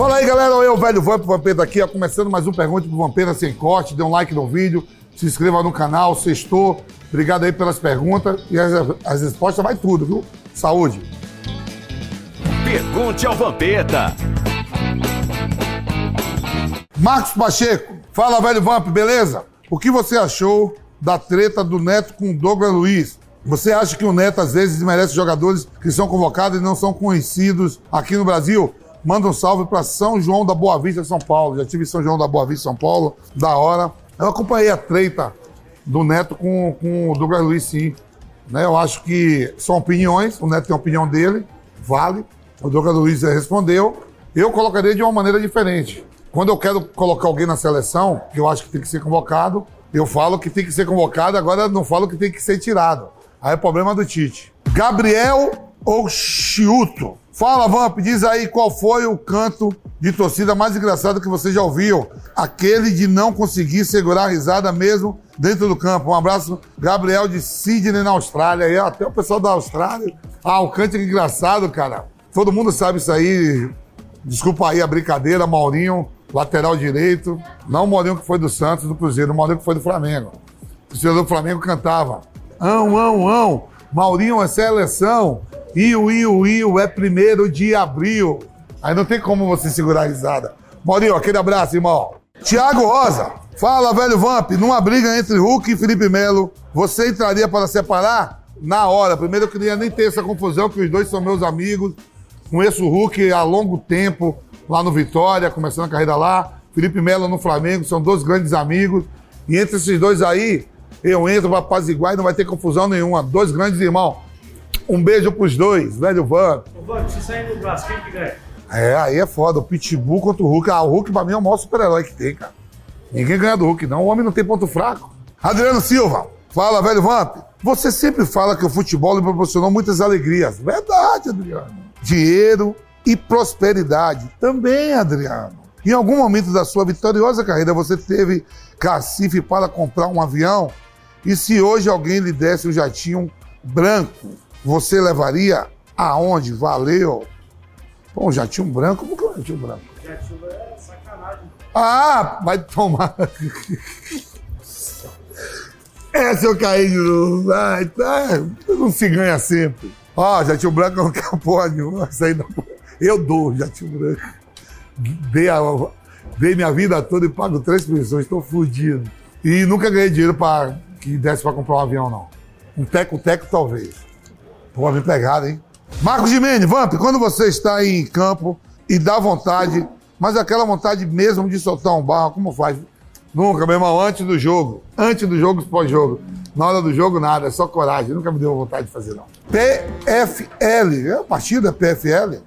Fala aí, galera. Eu, velho Vamp, Vampeta aqui, ó, começando mais um Pergunte pro Vampeta sem corte. Dê um like no vídeo, se inscreva no canal, sextou. Obrigado aí pelas perguntas e as, as respostas vai tudo, viu? Saúde. Pergunte ao Vampeta. Marcos Pacheco, fala, velho Vamp, beleza? O que você achou da treta do Neto com o Douglas Luiz? Você acha que o Neto às vezes merece jogadores que são convocados e não são conhecidos aqui no Brasil? Manda um salve para São João da Boa Vista, São Paulo. Já tive São João da Boa Vista, São Paulo, da hora. Eu acompanhei a treta do Neto com, com o Douglas Luiz, sim. Né? Eu acho que são opiniões, o Neto tem a opinião dele, vale. O Douglas Luiz respondeu. Eu colocaria de uma maneira diferente. Quando eu quero colocar alguém na seleção, que eu acho que tem que ser convocado, eu falo que tem que ser convocado, agora não falo que tem que ser tirado. Aí é problema do Tite. Gabriel ou Chiuto? Fala, Vamp, diz aí qual foi o canto de torcida mais engraçado que você já ouviu. Aquele de não conseguir segurar a risada mesmo dentro do campo. Um abraço, Gabriel de Sydney, na Austrália. E até o pessoal da Austrália. Ah, o canto é engraçado, cara. Todo mundo sabe isso aí. Desculpa aí a brincadeira, Maurinho, lateral direito. Não o Maurinho que foi do Santos, do Cruzeiro, o Maurinho que foi do Flamengo. O senhor do Flamengo cantava. Ão, ão, ão. Maurinho é seleção. Iu, iu, iu, é primeiro de abril. Aí não tem como você segurar a risada. Maurinho, aquele abraço, irmão. Tiago Rosa, fala, velho Vamp. Numa briga entre Hulk e Felipe Melo, você entraria para separar? Na hora. Primeiro eu queria nem ter essa confusão, que os dois são meus amigos. Conheço o Hulk há longo tempo, lá no Vitória, começando a carreira lá. Felipe Melo no Flamengo, são dois grandes amigos. E entre esses dois aí, eu entro para apaziguar e não vai ter confusão nenhuma. Dois grandes irmãos. Um beijo pros dois, velho Van. Ô, se sair no braço, quem que ganha? É, aí é foda. O Pitbull contra o Hulk. Ah, o Hulk pra mim é o maior super-herói que tem, cara. Ninguém ganha do Hulk, não. O homem não tem ponto fraco. Adriano Silva, fala, velho Vamp. Você sempre fala que o futebol lhe proporcionou muitas alegrias. Verdade, Adriano. Dinheiro e prosperidade. Também, Adriano. Em algum momento da sua vitoriosa carreira, você teve cacife para comprar um avião? E se hoje alguém lhe desse um jatinho branco, você levaria aonde? Valeu. Um jatinho branco? Como que é um jatinho branco? Jatinho é sacanagem. Ah, vai tomar. Essa eu caí de novo. Vai, tá. Não se ganha sempre. Ó, jatinho branco não quer porra nenhuma. Isso aí não. Eu dou jatinho branco. Dei, a, dei minha vida toda e pago três pensões. Estou fudido. E nunca ganhei dinheiro pra, que desse pra comprar um avião, não. Um teco-teco, talvez. Pô, bem pegado, hein? Marcos Gimene, Vamp, quando você está em campo e dá vontade, mas aquela vontade mesmo de soltar um barro, como faz? Nunca, meu irmão, antes do jogo. Antes do jogo, pós-jogo. Na hora do jogo, nada, é só coragem. Nunca me deu vontade de fazer, não. PFL, é a partida PFL,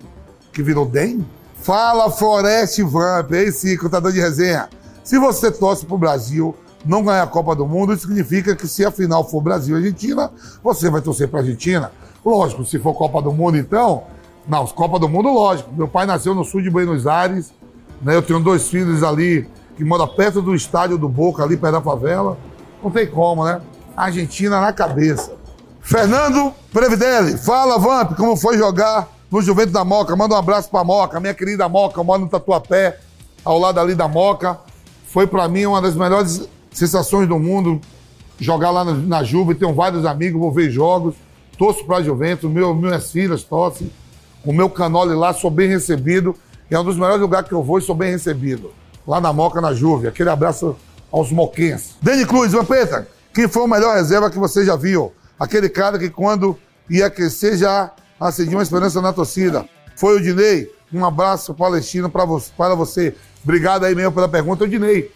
que virou DEM? Fala, Forest Vamp, esse contador de resenha. Se você torce pro Brasil, não ganhar a Copa do Mundo, significa que se a final for Brasil e Argentina, você vai torcer pra Argentina. Lógico, se for Copa do Mundo, então. Não, Copa do Mundo, lógico. Meu pai nasceu no sul de Buenos Aires, né? Eu tenho dois filhos ali que moram perto do estádio do Boca, ali perto da favela. Não tem como, né? Argentina na cabeça. Fernando Previdelli, fala, Vamp, como foi jogar no Juventus da Moca? Manda um abraço pra Moca, minha querida Moca, eu moro no Tatuapé, ao lado ali da Moca. Foi pra mim uma das melhores sensações do mundo jogar lá na, na Juve. Tenho vários amigos, vou ver jogos. Torço pra Juventus, meu, minhas filhas torcem. O meu canole lá, sou bem recebido. É um dos melhores lugares que eu vou e sou bem recebido. Lá na Moca, na Juve. Aquele abraço aos moquenses. Dani Cruz, Vampeta, quem foi o melhor reserva que você já viu? Aquele cara que quando ia crescer já acendia uma esperança na torcida. Foi o Dinei. Um abraço palestino para você, para você. Obrigado aí mesmo pela pergunta, o Dinei.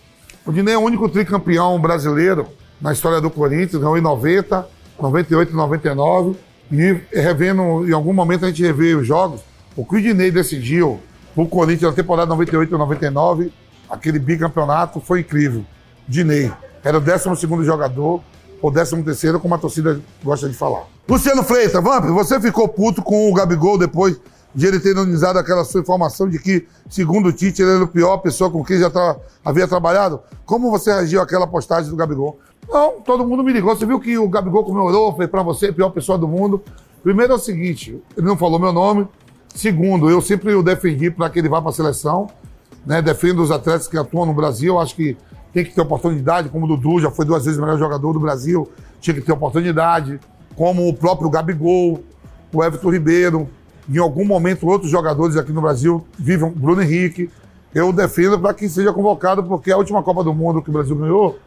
O Dinei é o único tricampeão brasileiro na história do Corinthians, ganhou em 90, 98 e 99. E revendo, em algum momento a gente revê os jogos. O que o Dinei decidiu o Corinthians na temporada 98 e 99, aquele bicampeonato, foi incrível. Dinei. Era o 12 jogador, ou 13, como a torcida gosta de falar. Luciano Freitas, Vamp, você ficou puto com o Gabigol depois de ele ter analisado aquela sua informação de que, segundo o Tite, ele era a pior pessoa com quem já tra havia trabalhado? Como você reagiu àquela postagem do Gabigol? Não, todo mundo me ligou. Você viu que o Gabigol comemorou, foi pra você, pior pessoa do mundo. Primeiro é o seguinte, ele não falou meu nome, Segundo, eu sempre o defendi para que ele vá para a seleção. Né? Defendo os atletas que atuam no Brasil. Acho que tem que ter oportunidade, como o Dudu já foi duas vezes o melhor jogador do Brasil, tinha que ter oportunidade. Como o próprio Gabigol, o Everton Ribeiro. Em algum momento, outros jogadores aqui no Brasil vivem, Bruno Henrique. Eu defendo para que seja convocado, porque a última Copa do Mundo que o Brasil ganhou,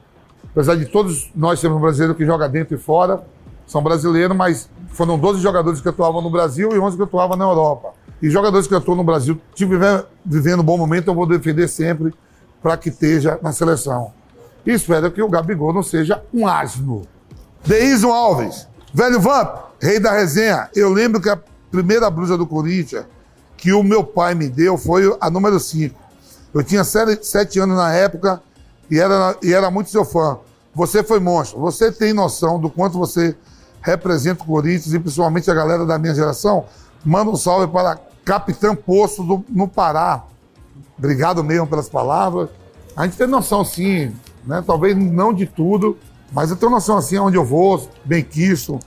apesar de todos nós sermos brasileiros que joga dentro e fora, são brasileiros, mas foram 12 jogadores que atuavam no Brasil e 11 que atuavam na Europa. E jogadores que atuam no Brasil, se viver vivendo um bom momento, eu vou defender sempre para que esteja na seleção. E espero que o Gabigol não seja um asno. Deison Alves, velho Vamp, rei da resenha. Eu lembro que a primeira blusa do Corinthians que o meu pai me deu foi a número 5. Eu tinha 7 anos na época e era, e era muito seu fã. Você foi monstro. Você tem noção do quanto você representa o Corinthians e principalmente a galera da minha geração? Manda um salve para Capitão Poço do, no Pará. Obrigado mesmo pelas palavras. A gente tem noção, sim, né? talvez não de tudo, mas eu tenho noção, assim, aonde eu vou, bem quisto,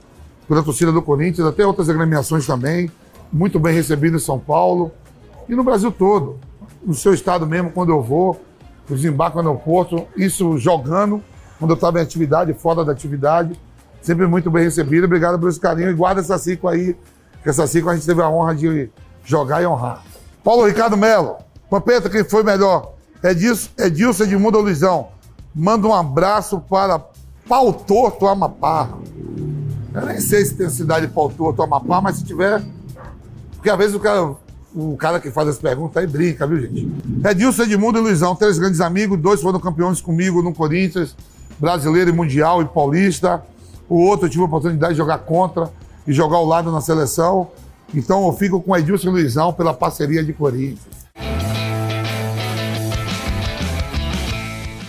pela torcida do Corinthians, até outras agremiações também, muito bem recebido em São Paulo e no Brasil todo. No seu estado mesmo, quando eu vou, desembarco no aeroporto, isso jogando, quando eu estava em atividade, fora da atividade, sempre muito bem recebido. Obrigado pelo carinho e guarda essa ciclo aí, que essa ciclo a gente teve a honra de jogar e honrar. Paulo Ricardo Melo, Pampeta, quem foi melhor? Edilson, Edilson Edmundo ou Luizão? Manda um abraço para Pau Torto, Amapá. Eu nem sei se tem cidade de Pau Torto, Amapá, mas se tiver. Porque às vezes o cara, o cara que faz as perguntas aí brinca, viu, gente? Edilson Edmundo e Luizão, três grandes amigos, dois foram campeões comigo no Corinthians, brasileiro e mundial e paulista. O outro eu tive a oportunidade de jogar contra e jogar ao lado na seleção. Então eu fico com Edilson e Luizão pela parceria de Corinthians.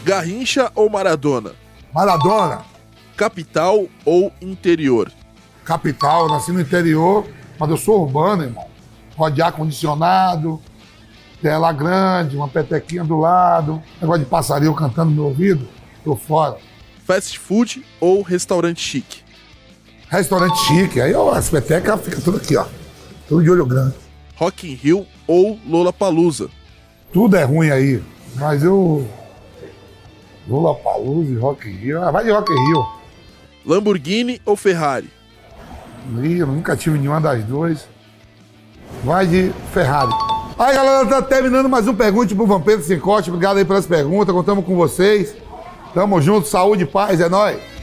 Garrincha ou Maradona? Maradona. Capital ou interior? Capital, nasci no interior, mas eu sou urbano, irmão. Pode ar-condicionado, tela grande, uma petequinha do lado, negócio de passarinho cantando no meu ouvido, tô fora. Fast food ou restaurante chique? Restaurante chique, aí ó, as petecas ficam tudo aqui, ó. Tudo de olho grande. Rock in Rio ou Lollapalooza? Tudo é ruim aí, mas eu Lula Palusa e Rock in Rio. Ah, vai de Rock in Rio. Lamborghini ou Ferrari? Ih, nunca tive nenhuma das duas. Vai de Ferrari. Aí, galera, tá terminando mais um Pergunte pro Vampiro Sem Corte. Obrigado aí pelas perguntas. Contamos com vocês. Tamo junto. Saúde paz. É nóis.